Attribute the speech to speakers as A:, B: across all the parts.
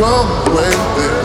A: come when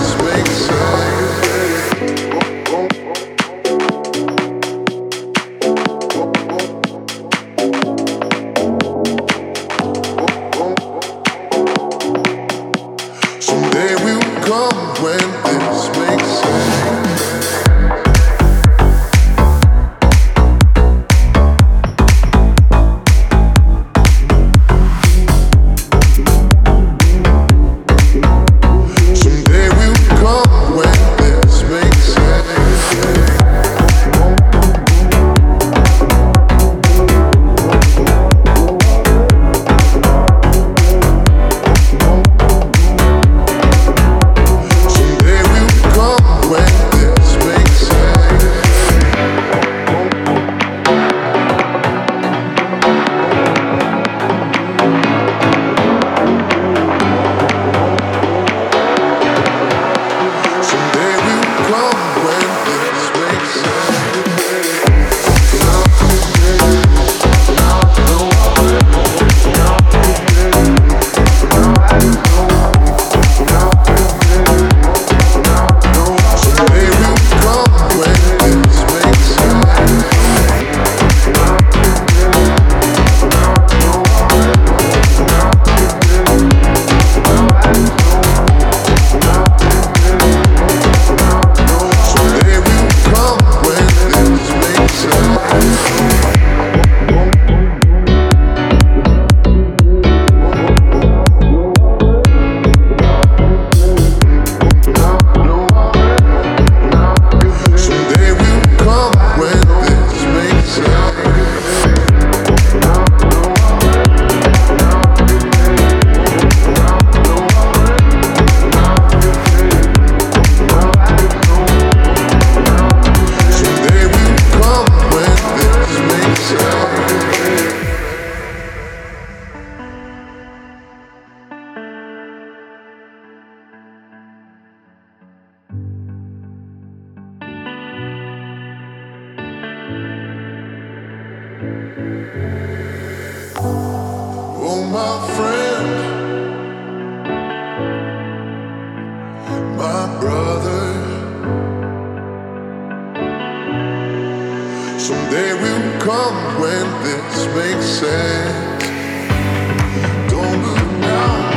A: Someday will come when this makes sense. Don't look down.